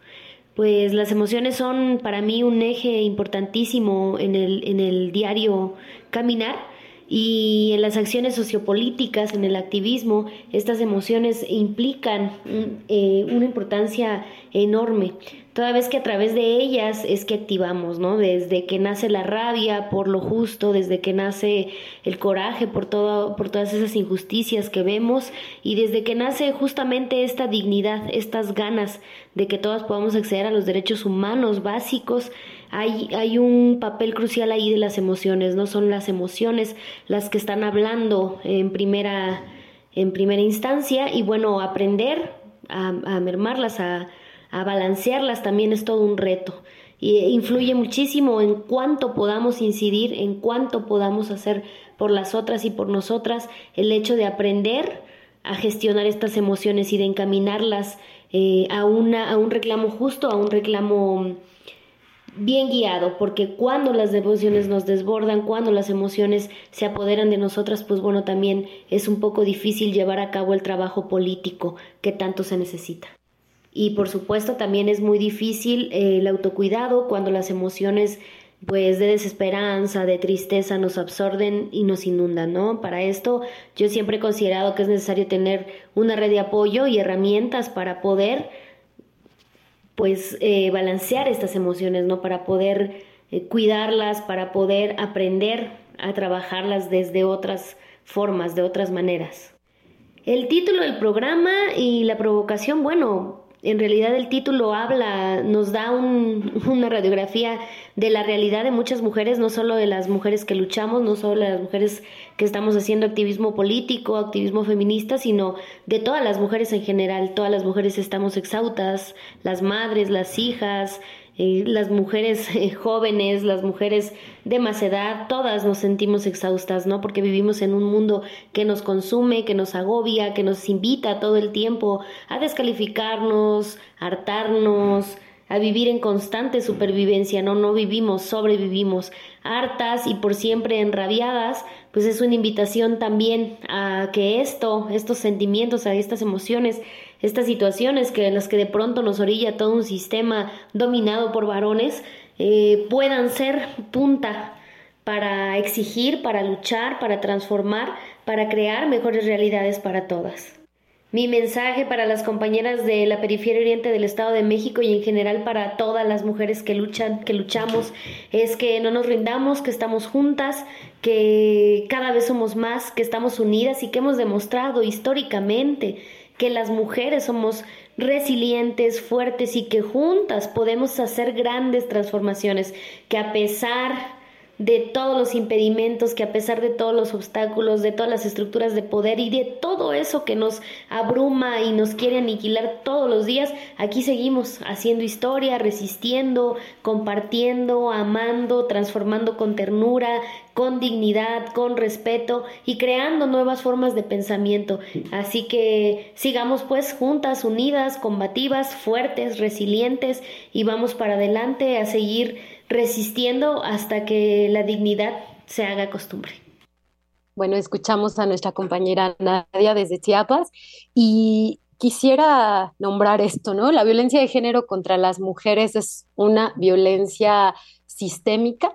pues las emociones son para mí un eje importantísimo en el, en el diario caminar y en las acciones sociopolíticas, en el activismo, estas emociones implican eh, una importancia enorme. Toda vez que a través de ellas es que activamos, ¿no? Desde que nace la rabia por lo justo, desde que nace el coraje por, todo, por todas esas injusticias que vemos y desde que nace justamente esta dignidad, estas ganas de que todas podamos acceder a los derechos humanos básicos, hay, hay un papel crucial ahí de las emociones, no son las emociones las que están hablando en primera, en primera instancia y bueno, aprender a, a mermarlas, a a balancearlas también es todo un reto. Y influye muchísimo en cuánto podamos incidir, en cuánto podamos hacer por las otras y por nosotras, el hecho de aprender a gestionar estas emociones y de encaminarlas eh, a, una, a un reclamo justo, a un reclamo bien guiado, porque cuando las emociones nos desbordan, cuando las emociones se apoderan de nosotras, pues bueno, también es un poco difícil llevar a cabo el trabajo político que tanto se necesita. Y por supuesto también es muy difícil eh, el autocuidado cuando las emociones pues de desesperanza, de tristeza nos absorben y nos inundan, ¿no? Para esto yo siempre he considerado que es necesario tener una red de apoyo y herramientas para poder pues eh, balancear estas emociones, ¿no? Para poder eh, cuidarlas, para poder aprender a trabajarlas desde otras formas, de otras maneras. El título del programa y la provocación, bueno, en realidad el título habla, nos da una radiografía de la realidad de muchas mujeres, no solo de las mujeres que luchamos, no solo de las mujeres que estamos haciendo activismo político, activismo feminista, sino de todas las mujeres en general. Todas las mujeres estamos exhaustas, las madres, las hijas, eh, las mujeres jóvenes, las mujeres de más edad, todas nos sentimos exhaustas, ¿no? Porque vivimos en un mundo que nos consume, que nos agobia, que nos invita todo el tiempo a descalificarnos, hartarnos, a vivir en constante supervivencia, no, no vivimos, sobrevivimos, hartas y por siempre enrabiadas, pues es una invitación también a que esto, estos sentimientos, a estas emociones, estas situaciones que en las que de pronto nos orilla todo un sistema dominado por varones, eh, puedan ser punta para exigir, para luchar, para transformar, para crear mejores realidades para todas. Mi mensaje para las compañeras de la periferia oriente del Estado de México y en general para todas las mujeres que luchan, que luchamos, es que no nos rindamos, que estamos juntas, que cada vez somos más, que estamos unidas y que hemos demostrado históricamente que las mujeres somos resilientes, fuertes y que juntas podemos hacer grandes transformaciones, que a pesar de todos los impedimentos, que a pesar de todos los obstáculos, de todas las estructuras de poder y de todo eso que nos abruma y nos quiere aniquilar todos los días, aquí seguimos haciendo historia, resistiendo, compartiendo, amando, transformando con ternura, con dignidad, con respeto y creando nuevas formas de pensamiento. Así que sigamos pues juntas, unidas, combativas, fuertes, resilientes y vamos para adelante a seguir resistiendo hasta que la dignidad se haga costumbre. Bueno, escuchamos a nuestra compañera Nadia desde Chiapas y quisiera nombrar esto, ¿no? La violencia de género contra las mujeres es una violencia sistémica,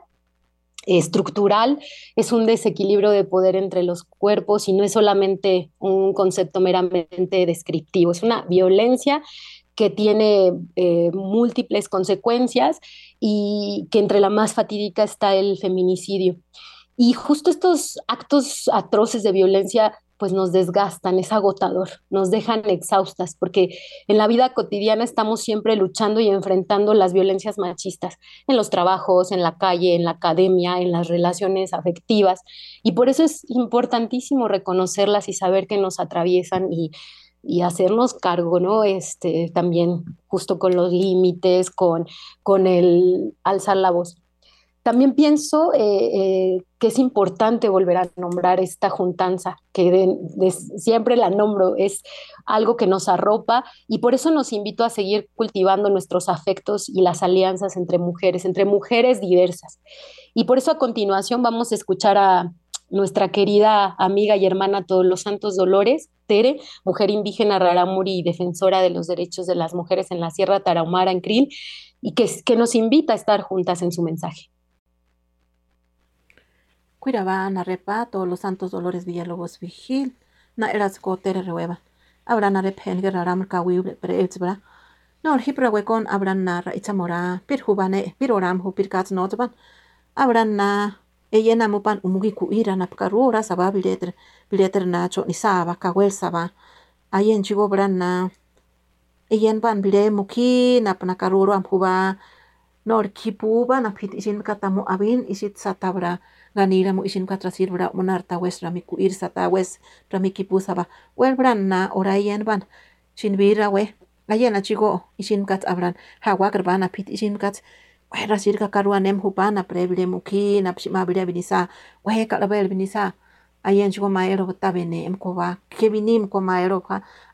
estructural, es un desequilibrio de poder entre los cuerpos y no es solamente un concepto meramente descriptivo, es una violencia que tiene eh, múltiples consecuencias y que entre la más fatídica está el feminicidio. Y justo estos actos atroces de violencia pues nos desgastan, es agotador, nos dejan exhaustas, porque en la vida cotidiana estamos siempre luchando y enfrentando las violencias machistas en los trabajos, en la calle, en la academia, en las relaciones afectivas, y por eso es importantísimo reconocerlas y saber que nos atraviesan y y hacernos cargo, ¿no? Este, también justo con los límites, con, con el alzar la voz. También pienso eh, eh, que es importante volver a nombrar esta juntanza, que siempre la nombro, es algo que nos arropa y por eso nos invito a seguir cultivando nuestros afectos y las alianzas entre mujeres, entre mujeres diversas. Y por eso a continuación vamos a escuchar a nuestra querida amiga y hermana Todos los Santos Dolores, Tere, mujer indígena rarámuri y defensora de los derechos de las mujeres en la Sierra Tarahumara, en Krill, y que, que nos invita a estar juntas en su mensaje. Cuirabá, Narepa, Todos los Santos Dolores Villalobos Vigil, Na Erasco Tere Rehueva, Abra Narepen, Raram Kawi, Preelzbra, no hipra wekon abran na ra ichamora pir hubane pir oram hu pir kats no taban abran na eyena mupan umugi ku ira na pkarura saba bileter bileter na cho ni saba kawel saba. Ayen chigo bran na. Eyen ban bile muki na pana karuro am huba nor kipuba na pit isin katamu abin isit satabra ganira mu isin katra sirbra monar ta wes rami ku ir sata wes rami kipu saba. Wel bran na orayen ban. Shin bira we. Ayena chigo isin kat abran hawa kerbana pit isin kat wera sirka karua nem hupana prebile muki na pshima bile binisa we kalabel binisa ayen chigo maero tabene em koba ke binim ko maero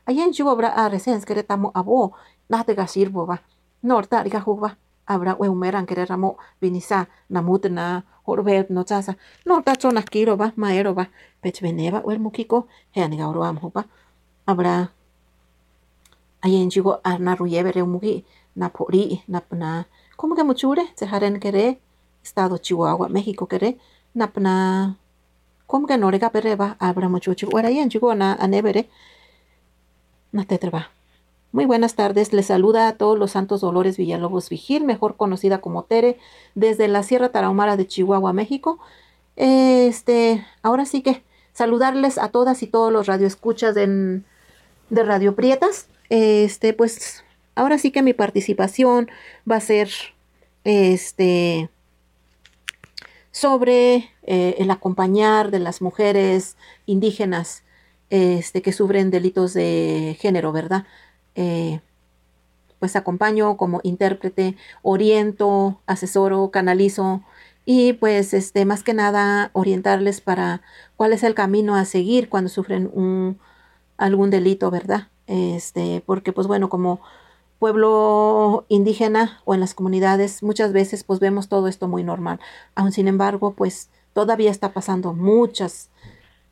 ayen chigo bra a resens kere tamo abo na te gasirbo ba norta rika huba abra we umeran kere ramo binisa na mutna horbet no chasa norta chona kiro ba maero ba pech beneba wel mukiko he oro am abra. Ayen chigo arna ruyebere mugi na pori na na como que muchure se haren kere estado Chihuahua México kere na na como que norega pereba abra era yen chigo na anebere na tetreba muy buenas tardes, les saluda a todos los Santos Dolores Villalobos Vigil, mejor conocida como Tere, desde la Sierra Tarahumara de Chihuahua, México. Este, ahora sí que saludarles a todas y todos los radioescuchas de, de Radio Prietas. Este, pues ahora sí que mi participación va a ser este sobre eh, el acompañar de las mujeres indígenas este, que sufren delitos de género, ¿verdad? Eh, pues acompaño como intérprete, oriento, asesoro, canalizo y pues este más que nada orientarles para cuál es el camino a seguir cuando sufren un algún delito, ¿verdad? Este, porque pues bueno, como pueblo indígena o en las comunidades muchas veces pues vemos todo esto muy normal. Aún sin embargo, pues todavía está pasando muchas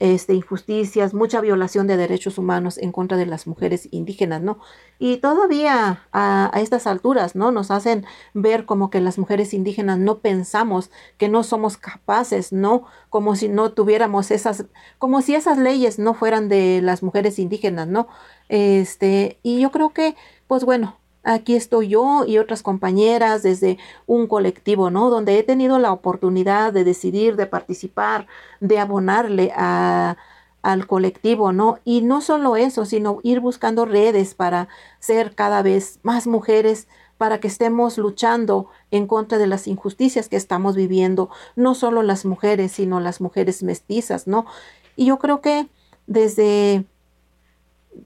este, injusticias, mucha violación de derechos humanos en contra de las mujeres indígenas, ¿no? Y todavía a, a, estas alturas, ¿no? Nos hacen ver como que las mujeres indígenas no pensamos, que no somos capaces, ¿no? Como si no tuviéramos esas, como si esas leyes no fueran de las mujeres indígenas, ¿no? Este, y yo creo que, pues bueno, aquí estoy yo y otras compañeras desde un colectivo, ¿no? Donde he tenido la oportunidad de decidir, de participar, de abonarle al colectivo, ¿no? Y no solo eso, sino ir buscando redes para ser cada vez más mujeres, para que estemos luchando en contra de las injusticias que estamos viviendo, no solo las mujeres, sino las mujeres mestizas, ¿no? Y yo creo que desde,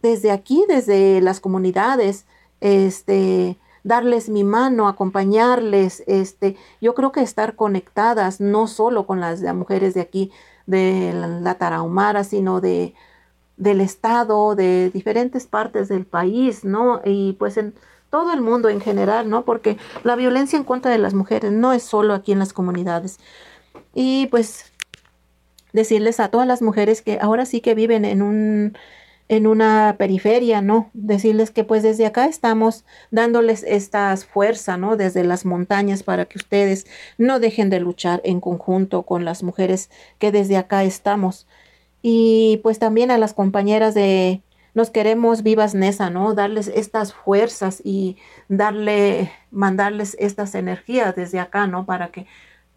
desde aquí, desde las comunidades, este, darles mi mano, acompañarles, este, yo creo que estar conectadas no solo con las, mujeres de aquí, de la, la Tarahumara, sino de del estado, de diferentes partes del país, ¿no? Y pues en todo el mundo en general, ¿no? Porque la violencia en contra de las mujeres no es solo aquí en las comunidades. Y pues decirles a todas las mujeres que ahora sí que viven en un en una periferia, ¿no? Decirles que pues desde acá estamos dándoles esta fuerza, ¿no? Desde las montañas para que ustedes no dejen de luchar en conjunto con las mujeres que desde acá estamos. Y pues también a las compañeras de nos queremos vivas Nesa, ¿no? Darles estas fuerzas y darle, mandarles estas energías desde acá, ¿no? Para que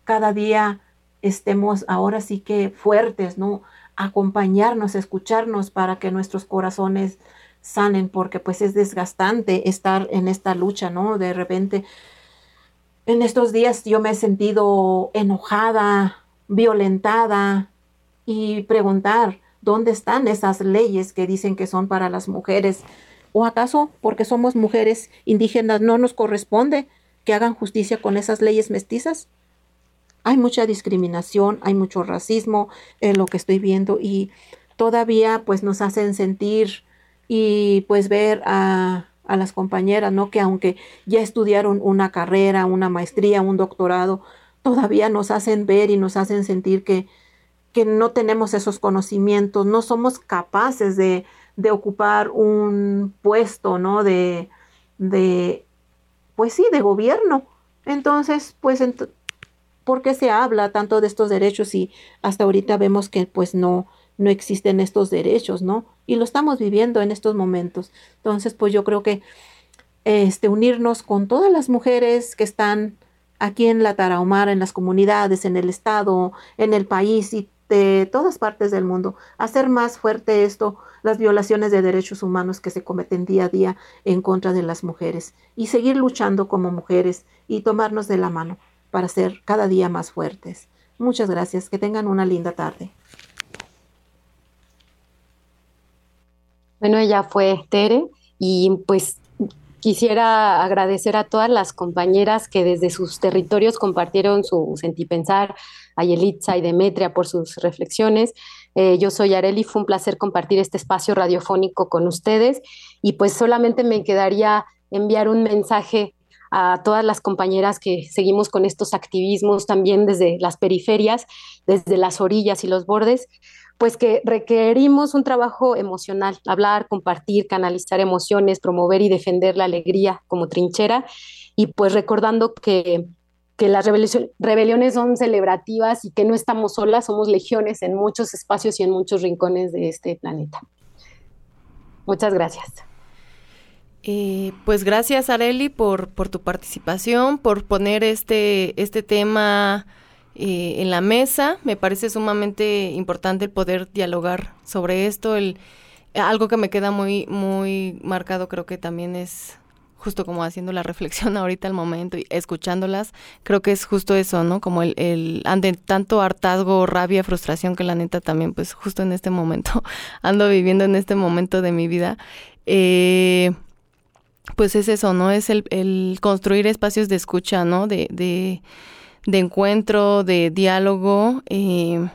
cada día estemos ahora sí que fuertes, ¿no? Acompañarnos, escucharnos para que nuestros corazones sanen, porque pues es desgastante estar en esta lucha, ¿no? De repente, en estos días yo me he sentido enojada, violentada y preguntar, ¿dónde están esas leyes que dicen que son para las mujeres? ¿O acaso porque somos mujeres indígenas no nos corresponde que hagan justicia con esas leyes mestizas? Hay mucha discriminación, hay mucho racismo en lo que estoy viendo y todavía pues nos hacen sentir y pues ver a, a las compañeras, ¿no? Que aunque ya estudiaron una carrera, una maestría, un doctorado, todavía nos hacen ver y nos hacen sentir que, que no tenemos esos conocimientos, no somos capaces de, de ocupar un puesto, ¿no? De, de, pues sí, de gobierno. Entonces, pues ¿Por qué se habla tanto de estos derechos y hasta ahorita vemos que pues no, no existen estos derechos, ¿no? Y lo estamos viviendo en estos momentos. Entonces, pues yo creo que este, unirnos con todas las mujeres que están aquí en la Tarahumara, en las comunidades, en el estado, en el país y de todas partes del mundo, hacer más fuerte esto, las violaciones de derechos humanos que se cometen día a día en contra de las mujeres y seguir luchando como mujeres y tomarnos de la mano para ser cada día más fuertes. Muchas gracias, que tengan una linda tarde. Bueno, ella fue Tere y pues quisiera agradecer a todas las compañeras que desde sus territorios compartieron su sentipensar, a Yelitza y Demetria por sus reflexiones. Eh, yo soy Areli, fue un placer compartir este espacio radiofónico con ustedes y pues solamente me quedaría enviar un mensaje a todas las compañeras que seguimos con estos activismos también desde las periferias, desde las orillas y los bordes, pues que requerimos un trabajo emocional, hablar, compartir, canalizar emociones, promover y defender la alegría como trinchera y pues recordando que, que las rebeliones son celebrativas y que no estamos solas, somos legiones en muchos espacios y en muchos rincones de este planeta. Muchas gracias. Eh, pues gracias, Areli, por, por tu participación, por poner este, este tema eh, en la mesa. Me parece sumamente importante el poder dialogar sobre esto. El, algo que me queda muy, muy marcado creo que también es justo como haciendo la reflexión ahorita al momento y escuchándolas, creo que es justo eso, ¿no? Como el, el ande tanto hartazgo, rabia, frustración que la neta también, pues justo en este momento ando viviendo en este momento de mi vida. Eh, pues es eso, ¿no? Es el, el construir espacios de escucha, ¿no? De, de, de encuentro, de diálogo. Eh,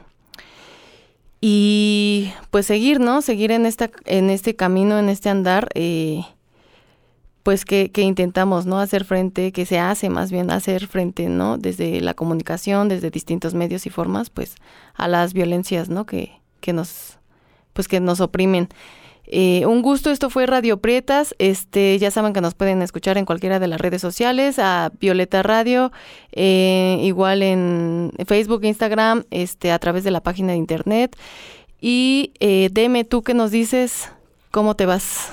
y pues seguir, ¿no? Seguir en esta, en este camino, en este andar, eh, pues que, que, intentamos, ¿no? Hacer frente, que se hace más bien hacer frente, ¿no? Desde la comunicación, desde distintos medios y formas, pues, a las violencias, ¿no? Que, que nos, pues que nos oprimen. Eh, un gusto, esto fue Radio Prietas. Este, ya saben que nos pueden escuchar en cualquiera de las redes sociales, a Violeta Radio, eh, igual en Facebook, Instagram, este, a través de la página de internet. Y eh, Deme, tú que nos dices, ¿cómo te vas?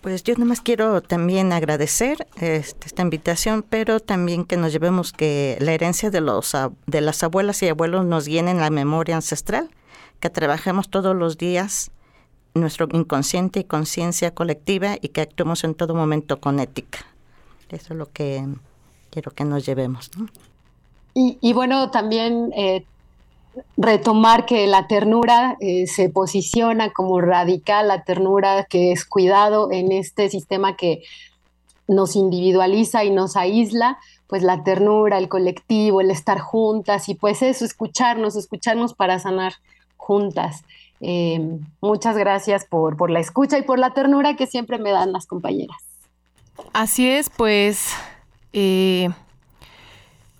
Pues yo nomás quiero también agradecer este, esta invitación, pero también que nos llevemos que la herencia de los de las abuelas y abuelos nos llene en la memoria ancestral, que trabajemos todos los días nuestro inconsciente y conciencia colectiva y que actuemos en todo momento con ética. Eso es lo que quiero que nos llevemos. Y, bueno, también eh, retomar que la ternura eh, se posiciona como radical, la ternura que es cuidado en este sistema que nos individualiza y nos aísla, pues la ternura, el colectivo, el estar juntas y pues eso, escucharnos, escucharnos para sanar juntas. Eh, muchas gracias por, por la escucha y por la ternura que siempre me dan las compañeras. Así es, pues eh,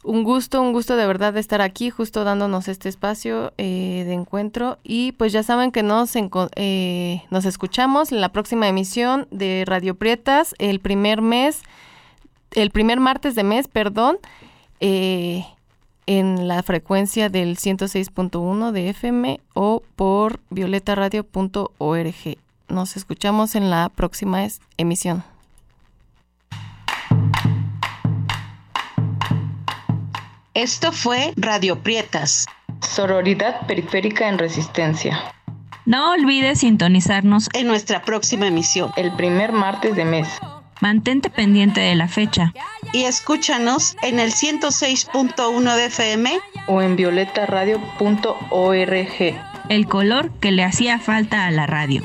un gusto, un gusto de verdad de estar aquí, justo dándonos este espacio eh, de encuentro. Y pues ya saben que nos, nos escuchamos en la próxima emisión de Radio Prietas, el primer mes, el primer martes de mes, perdón. Eh, en la frecuencia del 106.1 de FM o por violetaradio.org. Nos escuchamos en la próxima emisión. Esto fue Radio Prietas. Sororidad periférica en resistencia. No olvides sintonizarnos en nuestra próxima emisión. El primer martes de mes. Mantente pendiente de la fecha. Y escúchanos en el 106.1 de FM o en violetaradio.org. El color que le hacía falta a la radio.